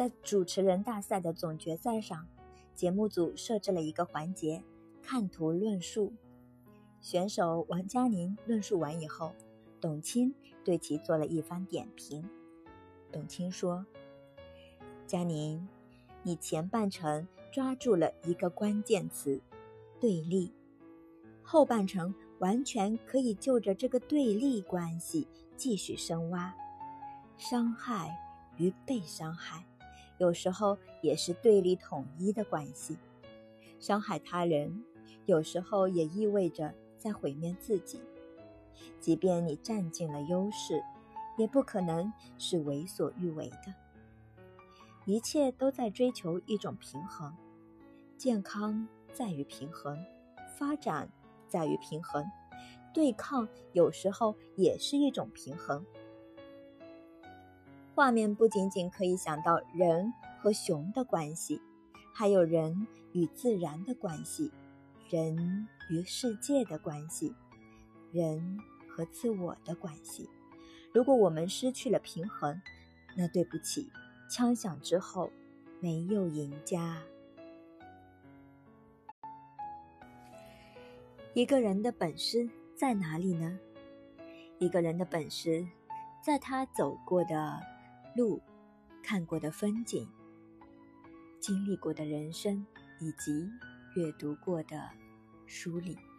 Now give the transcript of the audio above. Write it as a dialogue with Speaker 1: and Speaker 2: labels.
Speaker 1: 在主持人大赛的总决赛上，节目组设置了一个环节——看图论述。选手王佳宁论述完以后，董卿对其做了一番点评。董卿说：“佳宁，你前半程抓住了一个关键词‘对立’，后半程完全可以就着这个对立关系继续深挖。伤害与被伤害，有时候也是对立统一的关系。伤害他人，有时候也意味着……”在毁灭自己，即便你占尽了优势，也不可能是为所欲为的。一切都在追求一种平衡，健康在于平衡，发展在于平衡，对抗有时候也是一种平衡。画面不仅仅可以想到人和熊的关系，还有人与自然的关系。人与世界的关系，人和自我的关系。如果我们失去了平衡，那对不起，枪响之后没有赢家。一个人的本事在哪里呢？一个人的本事，在他走过的路、看过的风景、经历过的人生以及阅读过的。书里。